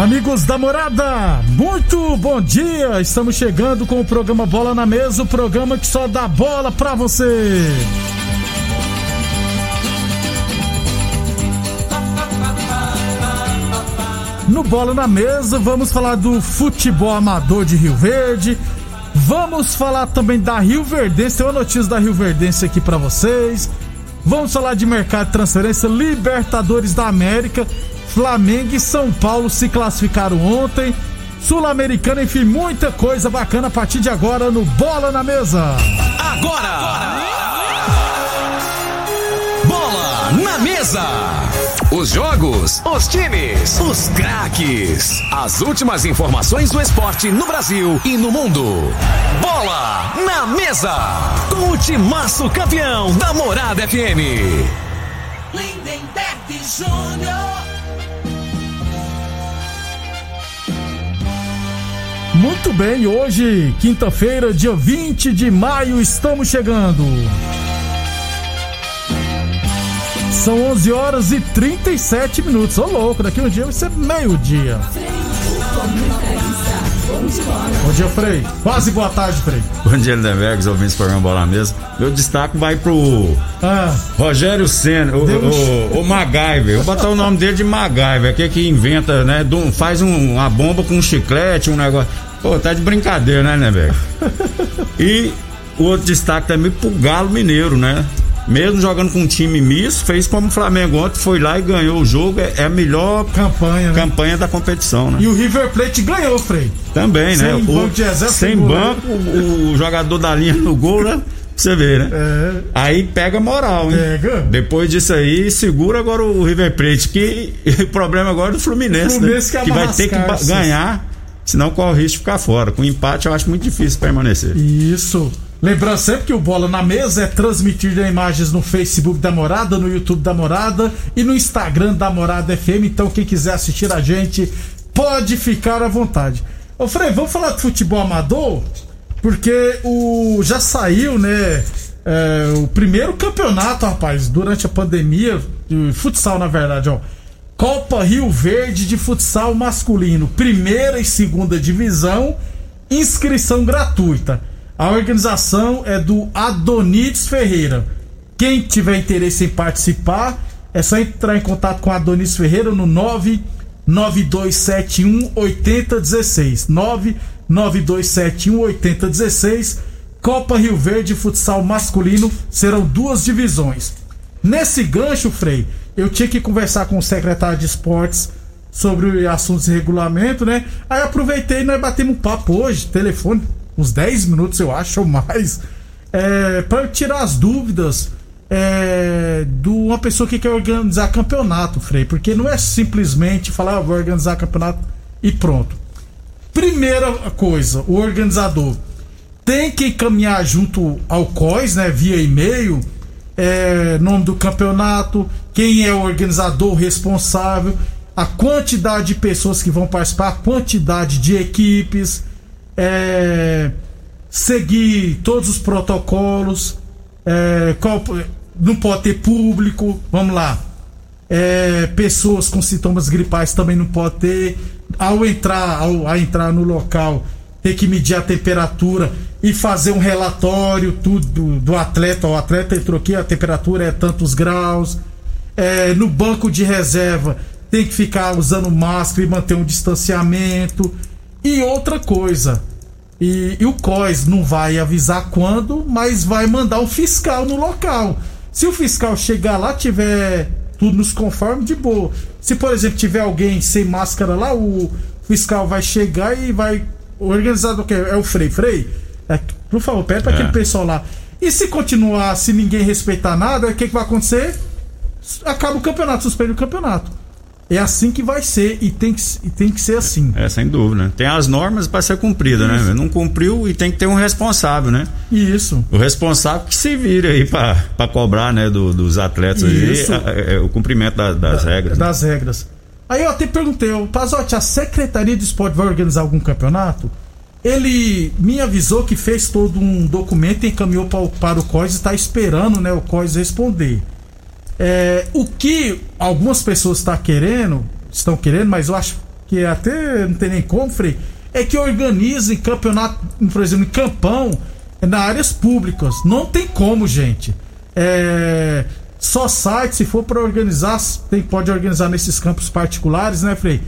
Amigos da morada, muito bom dia! Estamos chegando com o programa Bola na Mesa o programa que só dá bola pra você. No Bola na Mesa, vamos falar do futebol amador de Rio Verde. Vamos falar também da Rio Verdense. Tem uma notícia da Rio Verdense aqui para vocês. Vamos falar de mercado de transferência, Libertadores da América. Flamengo e São Paulo se classificaram ontem. Sul-Americana, enfim, muita coisa bacana a partir de agora no Bola na Mesa. Agora! Bola na Mesa! Os jogos, os times, os craques. As últimas informações do esporte no Brasil e no mundo. Bola na Mesa! Com o timaço campeão da Morada FM. Lindenberg Júnior. Muito bem, hoje, quinta-feira, dia 20 de maio, estamos chegando. São 11 horas e 37 minutos. Ô louco, daqui um dia vai ser meio-dia. Bom dia, Frei. Quase boa tarde, Frei. Bom dia, Lindenberg, ouvintes do programa Bola Mesa. Meu destaque vai pro Ah, Rogério Senna, o, Deus. o, o MacGyver. Vou botar o nome dele de MacGyver, que que inventa, né? faz um- uma bomba com um chiclete, um negócio. Pô, tá de brincadeira, né, Lindenberg? E o outro destaque também pro Galo Mineiro, né? Mesmo jogando com um time misto, fez como o Flamengo ontem, foi lá e ganhou o jogo. É, é a melhor campanha, né? campanha da competição, né? E o River Plate ganhou, Frei. Também, né? Sem banco de reserva, sem banco, o, o jogador da linha no gol, né? Você ver, né? É. Aí pega moral, hein? Pega. Depois disso aí, segura agora o River Plate, que o problema agora é do Fluminense, Fluminense né? que vai ter que ganhar, senão corre o risco de ficar fora. Com empate eu acho muito difícil permanecer. Isso. Lembrando sempre que o Bola na Mesa é transmitido em imagens no Facebook da Morada, no YouTube da Morada e no Instagram da Morada FM. Então, quem quiser assistir a gente, pode ficar à vontade. Ô, Frei, vamos falar de futebol amador? Porque o já saiu, né? é, o primeiro campeonato, rapaz, durante a pandemia, de futsal, na verdade, ó. Copa Rio Verde de futsal masculino, primeira e segunda divisão, inscrição gratuita. A organização é do Adonides Ferreira. Quem tiver interesse em participar, é só entrar em contato com Adonides Ferreira no 99271 8016. 99271 8016. Copa Rio Verde Futsal Masculino serão duas divisões. Nesse gancho, Frei, eu tinha que conversar com o secretário de esportes sobre assuntos de regulamento, né? Aí aproveitei e nós batemos um papo hoje, telefone, uns 10 minutos eu acho, ou mais, é, para tirar as dúvidas é, de uma pessoa que quer organizar campeonato, Frei, porque não é simplesmente falar, ah, vou organizar campeonato e pronto. Primeira coisa, o organizador tem que caminhar junto ao COIS, né, via e-mail, é, nome do campeonato, quem é o organizador responsável, a quantidade de pessoas que vão participar, a quantidade de equipes, é, seguir todos os protocolos, é, qual- não pode ter público, vamos lá. É, pessoas com sintomas gripais também não pode ter. Ao entrar, ao, ao entrar no local, ter que medir a temperatura e fazer um relatório tudo do, atleta. O atleta entrou aqui, a temperatura é tantos graus. É, no banco de reserva tem que ficar usando máscara e manter um distanciamento. E outra coisa, e, e o COIS não vai avisar quando, mas vai mandar um fiscal no local. Se o fiscal chegar lá, tiver tudo nos conforme, de boa. Se, por exemplo, tiver alguém sem máscara lá, o fiscal vai chegar e vai organizar o que? É o Frei. Frei, é, por favor, pede para É. aquele pessoal lá. E se continuar, se ninguém respeitar nada, o que, que vai acontecer? Acaba o campeonato, suspende o campeonato. É assim que vai ser e tem que, e tem que ser assim. É, sem dúvida, né? Tem as normas para ser cumprida, né? velho? Não cumpriu e tem que ter um responsável, né? Isso. O responsável que se vire aí para cobrar, né, do- dos atletas aí, Isso. a- é, o cumprimento da- das regras. né? Das regras. Aí eu até perguntei, ô, Pazotti, a Secretaria de Esporte vai organizar algum campeonato? Ele me avisou que fez todo um documento e encaminhou para o, para o COIS e está esperando né, o COIS responder. É, o que algumas pessoas estão querendo, estão querendo, mas eu acho que até não tem nem como, Frei, é que organizem campeonato, por exemplo, em campão, nas áreas públicas. Não tem como, gente. É, só site, se for para organizar, tem, pode organizar nesses campos particulares, né, Frei?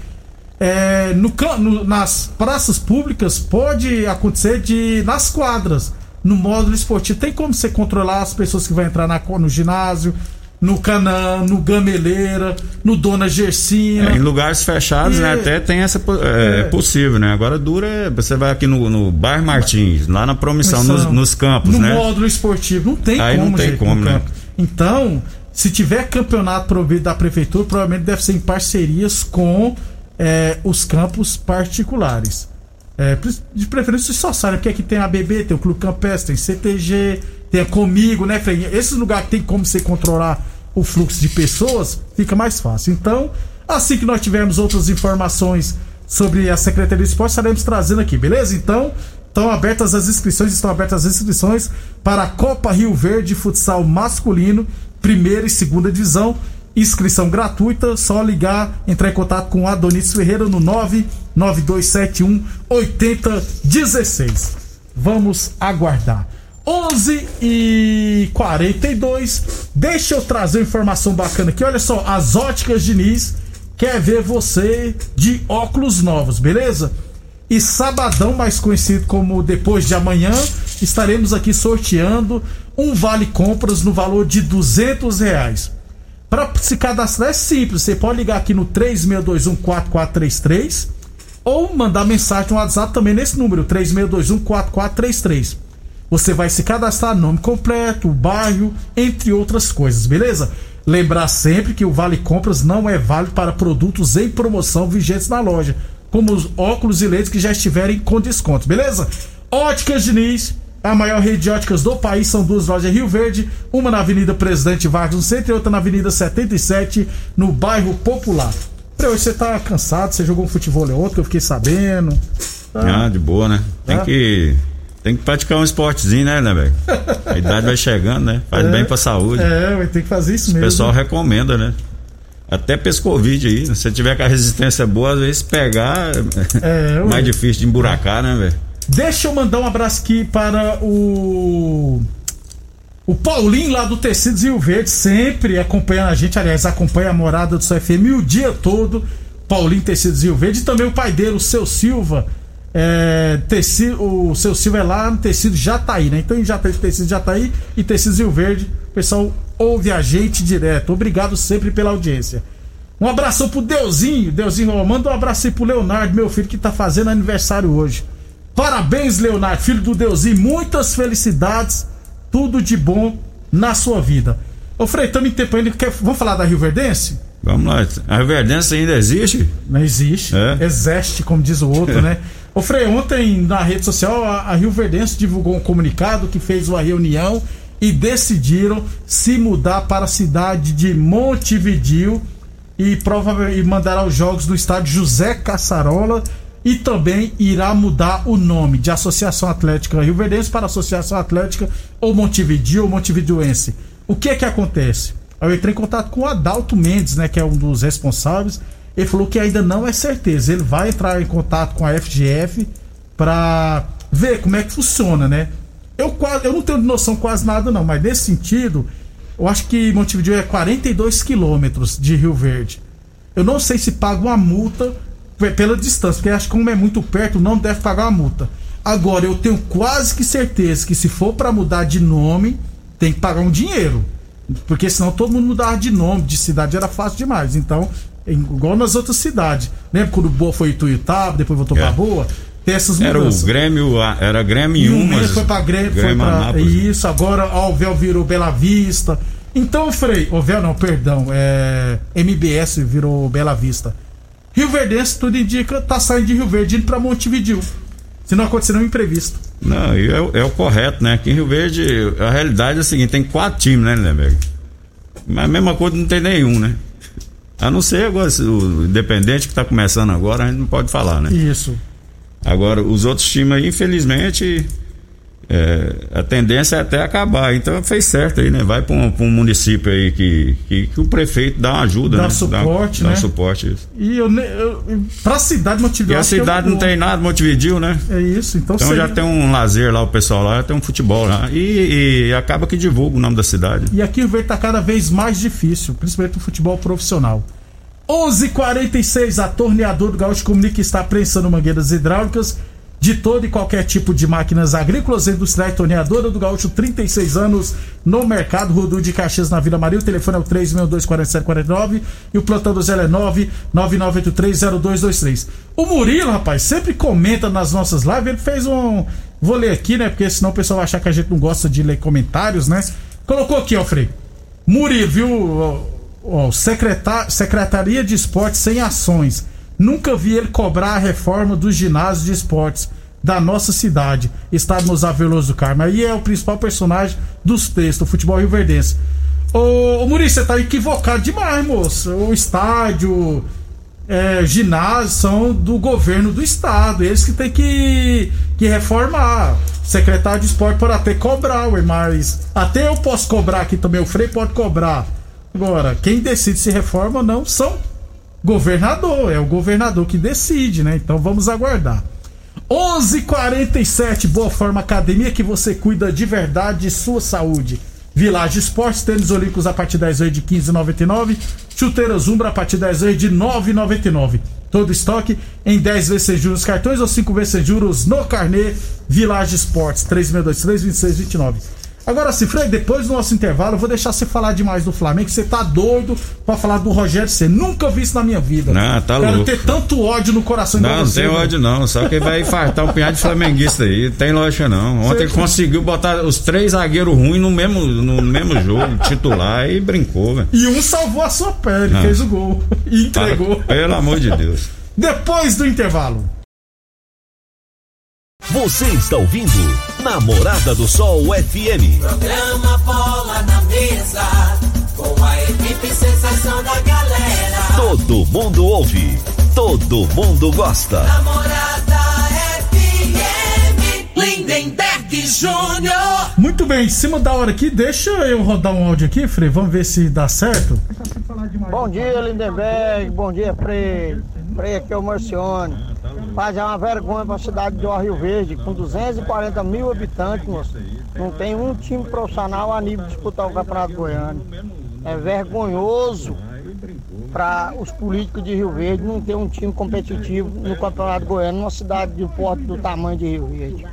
É, no, no- nas praças públicas pode acontecer de nas quadras, no módulo esportivo. Tem como você controlar as pessoas que vão entrar na, no ginásio, no Canã, no Gameleira, no Dona Gersina. É, em lugares fechados, né? E- Até tem essa é, É. possível, né? Agora dura, é- você vai aqui no, no bairro Martins, lá na promissão, nos, nos campos, no né? módulo esportivo. Não tem Aí como, não tem gente, como, no né? campo. Então, se tiver campeonato provido da prefeitura, provavelmente deve ser em parcerias com é, os campos particulares. É, de preferência só sai, porque aqui tem a BB, tem o Clube Campestre, tem CTG, tem a Comigo, né, Frei? Esses lugares que tem como você controlar o fluxo de pessoas, fica mais fácil. Então, assim que nós tivermos outras informações sobre a Secretaria de Esporte, estaremos trazendo aqui, beleza? Então, estão abertas as inscrições, estão abertas as inscrições para a Copa Rio Verde Futsal Masculino, primeira e segunda divisão. Inscrição gratuita, só ligar, entrar em contato com Adonis Ferreira no 99271 8016. Vamos aguardar. 11 e 42. Deixa eu trazer uma informação bacana aqui. Olha só, as óticas Diniz quer ver você de óculos novos, beleza? E sabadão, mais conhecido como depois de amanhã, estaremos aqui sorteando um vale compras no valor de 200 reais. Para se cadastrar é simples, você pode ligar aqui no 36214433 ou mandar mensagem no WhatsApp também nesse número, 36214433. Você vai se cadastrar nome completo, bairro, entre outras coisas, beleza? Lembrar sempre que o Vale Compras não é válido para produtos em promoção vigentes na loja, como os óculos e lentes que já estiverem com desconto, beleza? Óticas Diniz, a maior rede de óticas do país, são duas lojas em Rio Verde, uma na Avenida Presidente Vargas no centro e outra na Avenida 77, no bairro Popular. Pra hoje você tá cansado, você jogou um futebol ontem, que eu fiquei sabendo. Tá? Ah, de boa, né? Tem Ah. que. Tem que praticar um esportezinho, né, né, velho? A idade vai chegando, né? Faz É. bem pra saúde. É, ter que fazer isso O mesmo. pessoal recomenda, né? Até Covid aí. Se você tiver com a resistência boa, às vezes pegar É, é ué. mais difícil de emburacar, né, velho? Deixa eu mandar um abraço aqui para o. O Paulinho lá do Tecidos Rio Verde, sempre acompanhando a gente, aliás, acompanha a morada do FM o dia todo. Paulinho Tecidos Rio Verde e também o pai dele, o seu Silva. É, tecido, o seu Silva é lá no Tecido Jataí, né? Então em Jataí, Tecido Jataí e Tecidos Rio Verde, o pessoal ouve a gente direto. Obrigado sempre pela audiência. Um abração pro Deusinho. Deusinho, ó, manda um abraço aí pro Leonardo, meu filho, que tá fazendo aniversário hoje. Parabéns, Leonardo, filho do Deusinho. Muitas felicidades. Tudo de bom na sua vida. Ô, Frei, estamos em tempo ainda. Quer, vamos falar da Rio Verdense? Vamos lá. A Riverdense ainda existe? Não existe. É? Existe, como diz o outro, né? Ô, Frei, ontem na rede social a, a Rio Verdense divulgou um comunicado que fez uma reunião e decidiram se mudar para a cidade de Montevideo e provavelmente mandará os jogos do estádio José Caçarola e também irá mudar o nome de Associação Atlética Rio Verdense para Associação Atlética ou Montevideo ou Montevideoense. O que é que acontece? Eu entrei em contato com o Adalto Mendes, né, que é um dos responsáveis. Ele falou que ainda não é certeza. Ele vai entrar em contato com a FGF para ver como é que funciona, né? Eu, eu não tenho noção quase nada não, mas nesse sentido, eu acho que Montevideo é 42 quilômetros de Rio Verde. Eu não sei se paga uma multa pe- pela distância, porque acho que como é muito perto, não deve pagar uma multa. Agora, eu tenho quase que certeza que se for para mudar de nome, tem que pagar um dinheiro. Porque senão todo mundo mudava de nome, de cidade era fácil demais. Então, igual nas outras cidades. Lembra quando Boa foi Ituiutaba, depois voltou é. pra Boa? Tem essas mudanças. Era o Grêmio, era Grêmio uma. foi pra Grêmio, Grêmio foi pra, Isso, agora o Véu virou Bela Vista. Então, Frei, o Véu não, perdão, é MBS virou Bela Vista. Rio Verdense, tudo indica, tá saindo de Rio Verde indo pra Montevideo. Se não acontecer nenhum imprevisto. Não, é, é, o correto, né? Aqui em Rio Verde, a realidade é a seguinte: tem quatro times, né, Lindenberg? Mas a mesma coisa não tem nenhum, né? A não ser agora, o Independente que tá começando agora, a gente não pode falar, né? Isso. Agora, os outros times aí, infelizmente, é, a tendência é até acabar. Então fez certo aí, né? Vai para um, um, município aí que, que, que, o prefeito dá uma ajuda, dá né? Suporte, dá, né? Dá suporte, isso. E eu, eu, pra cidade Montevideo. E a cidade não tem nada, Montevideo, né? É isso, então Então seria... já tem um lazer lá, o pessoal lá, tem um futebol lá. E, e acaba que divulga o nome da cidade. E aqui o Verde tá cada vez mais difícil, principalmente o futebol profissional. 11:46 a torneador do Gaúcho comunica que está prensando mangueiras hidráulicas de todo e qualquer tipo de máquinas agrícolas, industriais, torneadora do Gaúcho, 36 anos no mercado, Rodu de Caxias na Vila Maria. O telefone é o 3624749 e o plantão do Zé é 999830223. O Murilo, rapaz, sempre comenta nas nossas lives. Ele fez um. Vou ler aqui, né? Porque senão o pessoal vai achar que a gente não gosta de ler comentários, né? Colocou aqui, ó, Frei. Murilo, viu? Ó, Secretaria de Esportes sem ações Nunca vi ele cobrar a reforma dos ginásios de esportes da nossa cidade, estado nos Aveloso do Carmo. Aí é o principal personagem dos textos, o futebol rio-verdense. Ô, ô Maurício, você tá equivocado demais, moço. O estádio, é, ginásio são do governo do estado. Eles que tem que, que reformar. Secretário de esporte pode até cobrar, ué, mas até eu posso cobrar aqui também. O Frei pode cobrar. Agora, quem decide se reforma ou não são governador, é o governador que decide, né? Então vamos aguardar. 11:47 Boa Forma Academia que você cuida de verdade de sua saúde. Village Esportes, tênis olímpicos a partir 10 vezes de 15,99. Chuteiras Umbra a partir 10 vezes de 9,99. Todo estoque em 10 vezes sem juros cartões ou 5 vezes sem juros no carnê Village Esportes 3623 2629. Agora sim, Fred, depois do nosso intervalo, eu vou deixar você falar demais do Flamengo, você tá doido pra falar do Rogério Você Nunca vi isso na minha vida. Não, tá Quero louco. ter tanto ódio no coração Não, não tem ódio não, só que vai infartar um punhado de flamenguista aí, tem lógica não. Ontem ele conseguiu botar os três zagueiros ruins no mesmo, no mesmo jogo, titular, e brincou, velho. E um salvou a sua pele, fez o gol e entregou. Para, pelo amor de Deus. Depois do intervalo. Você está ouvindo Namorada do Sol FM. Programa Bola na Mesa, com a equipe sensação da galera. Todo mundo ouve, todo mundo gosta. Namorada FM, Lindenberg Júnior. Muito bem, em cima da hora aqui, deixa eu rodar um áudio aqui, Frei, vamos ver se dá certo. Bom dia, Lindenberg, bom dia, Frei. Frei, aqui é o Marcione. Mas é uma vergonha para a cidade de Rio Verde, com 240 mil habitantes, moço. Não tem um time profissional a nível de disputar o Campeonato Goiano. É vergonhoso para os políticos de Rio Verde não ter um time competitivo no Campeonato Goiano, numa cidade de porte do tamanho de Rio Verde.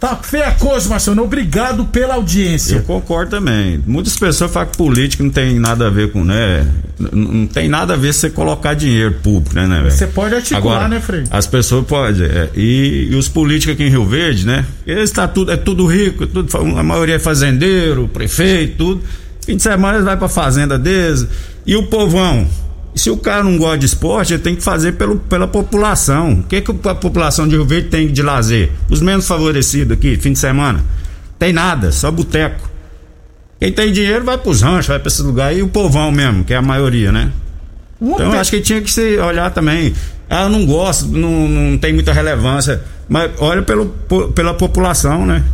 Tá feia a coisa, Marcelo. Obrigado pela audiência. Eu concordo também. Muitas pessoas falam que política não tem nada a ver com, né? Não tem nada a ver você colocar dinheiro público, né, né Você pode articular, Agora, né, Frei? As pessoas podem. É, e, e, os políticos aqui em Rio Verde, né? Eles tá tudo, é tudo rico, tudo, a maioria é fazendeiro, prefeito, tudo. Fim de semana eles vão pra fazenda deles. E o povão, se o cara não gosta de esporte, ele tem que fazer pelo, pela população. O que, que a população de Rio Verde tem de lazer? Os menos favorecidos aqui, fim de semana. Tem nada, só boteco. Quem tem dinheiro vai pros ranchos, vai pra esse lugar. E o povão mesmo, que é a maioria, né? Então eu acho que tinha que se olhar também. Ah, eu não gosto, não, não tem muita relevância. Mas olha pelo, pela população, né?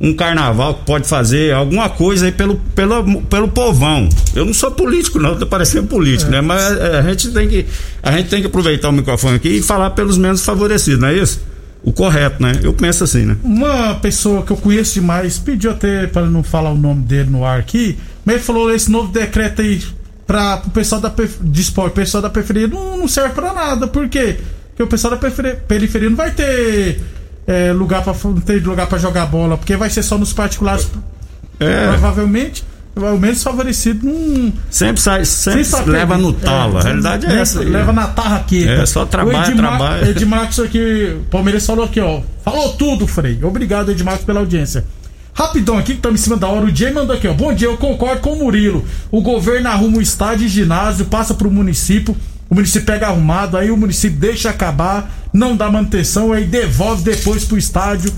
Um carnaval que pode fazer alguma coisa aí pelo, pelo, pelo povão. Eu não sou político, não, tô parecendo político, é. né? Mas a, a, gente tem que, a gente tem que aproveitar o microfone aqui e falar pelos menos favorecidos, não é isso? O correto, né? Eu penso assim, né? Uma pessoa que eu conheço demais pediu até para não falar o nome dele no ar aqui, mas ele falou esse novo decreto aí para o pessoal da de esporte, o pessoal da periferia não, não serve para nada, por quê? Porque o pessoal da periferia não vai ter é, lugar para não ter lugar para jogar bola, porque vai ser só nos particulares. É. Provavelmente, o menos favorecido não. Sempre sai, sempre leva no talo. a realidade é leva, essa. aí. Leva na tarraqueta. É, só trabalha, O Edmar- trabalha. Edmarcos aqui, o Palmeiras falou aqui, ó. Falou tudo, Frei. Obrigado, Edmarcos, pela audiência. Rapidão aqui, que estamos em cima da hora. O Jay mandou aqui, ó. Bom dia, eu concordo com o Murilo. O governo arruma o estádio e ginásio, passa pro município. O município pega arrumado, aí o município deixa acabar, não dá manutenção, aí devolve depois pro estádio.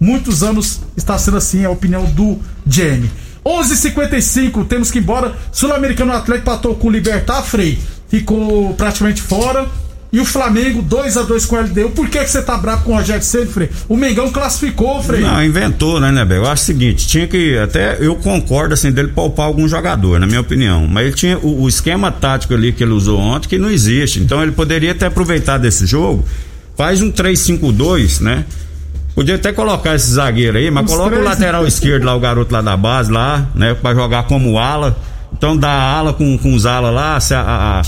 Muitos anos está sendo assim, é a opinião do Jamie. 11:55 temos que ir embora. Sul-Americano Atlético patou com o Libertar Frei, ficou praticamente fora. E o Flamengo 2 a 2 com o LDU. Por que, que você tá bravo com o Rogério Ceni, Frei? O Mengão classificou, Frei. Não, inventou, né, Nebel? Eu acho o seguinte, tinha que. Até eu concordo, assim, dele poupar algum jogador, na minha opinião. Mas ele tinha o, o esquema tático ali que ele usou ontem que não existe. Então ele poderia ter aproveitado desse jogo, faz um 3-5-2, né? Podia até colocar esse zagueiro aí, mas Uns coloca o três. lateral esquerdo lá, o garoto lá da base lá, né? Pra jogar como ala. Então dá ala com, com os ala lá, a- a-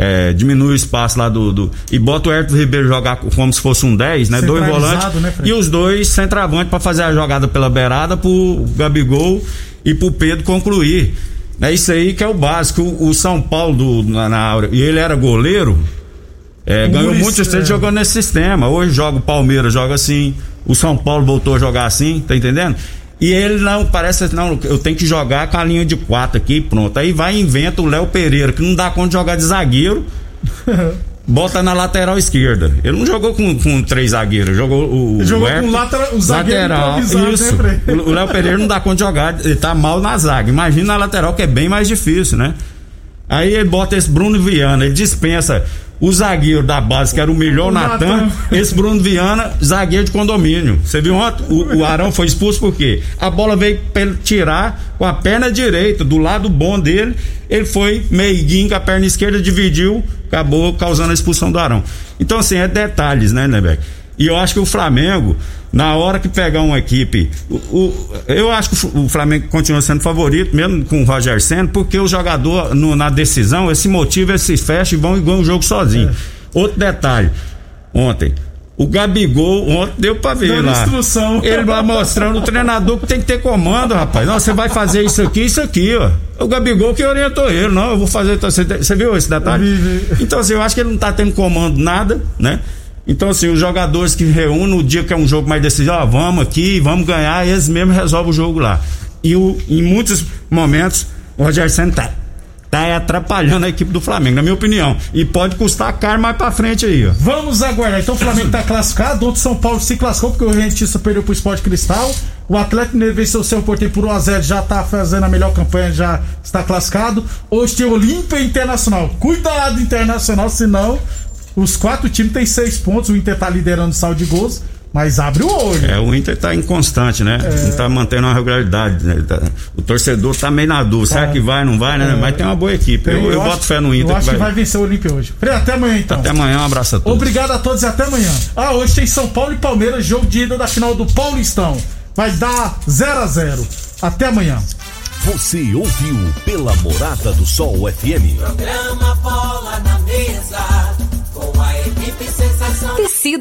é, diminui o espaço lá do, do- E bota o Herto Ribeiro jogar como se fosse um 10, né? Dois volantes. né, e os dois centroavantes pra fazer a jogada pela beirada pro Gabigol e pro Pedro concluir. É isso aí que é o básico. O, o São Paulo do, na, na Áurea, e ele era goleiro, é, ganhou muitos estrelas é. jogando nesse sistema. Hoje joga o Palmeiras, joga assim. O São Paulo voltou a jogar assim, tá entendendo? E ele não, parece, não, eu tenho que jogar com a linha de quatro aqui e pronto. Aí vai e inventa o Léo Pereira, que não dá conta de jogar de zagueiro, bota na lateral esquerda. Ele não jogou com, com três zagueiros, jogou o. Ele jogou o com lateral- o zagueiro né, isso. O o Léo Pereira não dá conta de jogar, ele tá mal na zaga. Imagina na lateral, que é bem mais difícil, né? Aí ele bota esse Bruno Viana, ele dispensa o zagueiro da base, que era o melhor O Natan, Natan. esse Bruno Viana, zagueiro de condomínio. Você viu ontem? O, o Arão foi expulso por quê? A bola veio pra ele tirar com a perna direita, do lado bom dele. Ele foi meiguinho com a perna esquerda, dividiu, acabou causando a expulsão do Arão. Então, assim, é detalhes, né, Nebeck? E eu acho que o Flamengo, na hora que pegar uma equipe. o- o- eu acho que o Flamengo continua sendo favorito, mesmo com o Roger Senna, porque o jogador no- na decisão, ele se motiva, ele se fecha e vão e ganham o jogo sozinho. Outro detalhe, ontem. O Gabigol, ontem deu pra ver Dando lá. instrução. Ele vai mostrando o treinador que tem que ter comando, rapaz. Não, você vai fazer isso aqui, isso aqui, ó. O Gabigol que orientou ele, não, eu vou fazer. Você, viu esse detalhe? Então, assim, eu acho que ele não tá tendo comando nada, né? Então, assim, os jogadores que reúnem no dia que é um jogo mais decisivo, ó, vamos aqui, vamos ganhar, eles mesmos resolvem o jogo lá. E o, em muitos momentos, o Roger Senna tá, tá atrapalhando a equipe do Flamengo, na minha opinião. E pode custar caro mais pra frente aí, ó. Vamos aguardar. Então o Flamengo tá classificado. Outro São Paulo se classificou porque o Rentista perdeu pro Esporte Cristal. O Atlético Mineiro venceu o seu porteiro por 1x0, já tá fazendo a melhor campanha, já está classificado. Hoje tem Olímpia Internacional. Cuidado, Internacional, senão os quatro times têm seis pontos. O Inter tá liderando o saldo de gols, mas abre o olho. É, o Inter tá inconstante, né? Não tá mantendo uma regularidade. né? Tá- o torcedor tá meio na dúvida. Será que vai, não vai, né? Mas tem uma boa equipe. Eu, eu acho- boto fé no Inter. Eu acho que vai vai- vencer o Olímpia hoje. Até amanhã então. Até amanhã, um abraço a todos. Obrigado a todos e até amanhã. Ah, hoje tem São Paulo e Palmeiras, jogo de ida da final do Paulistão. Vai dar 0 a 0 Até amanhã. Você ouviu pela Morada do Sol FM. Programa Bola Top. Tecido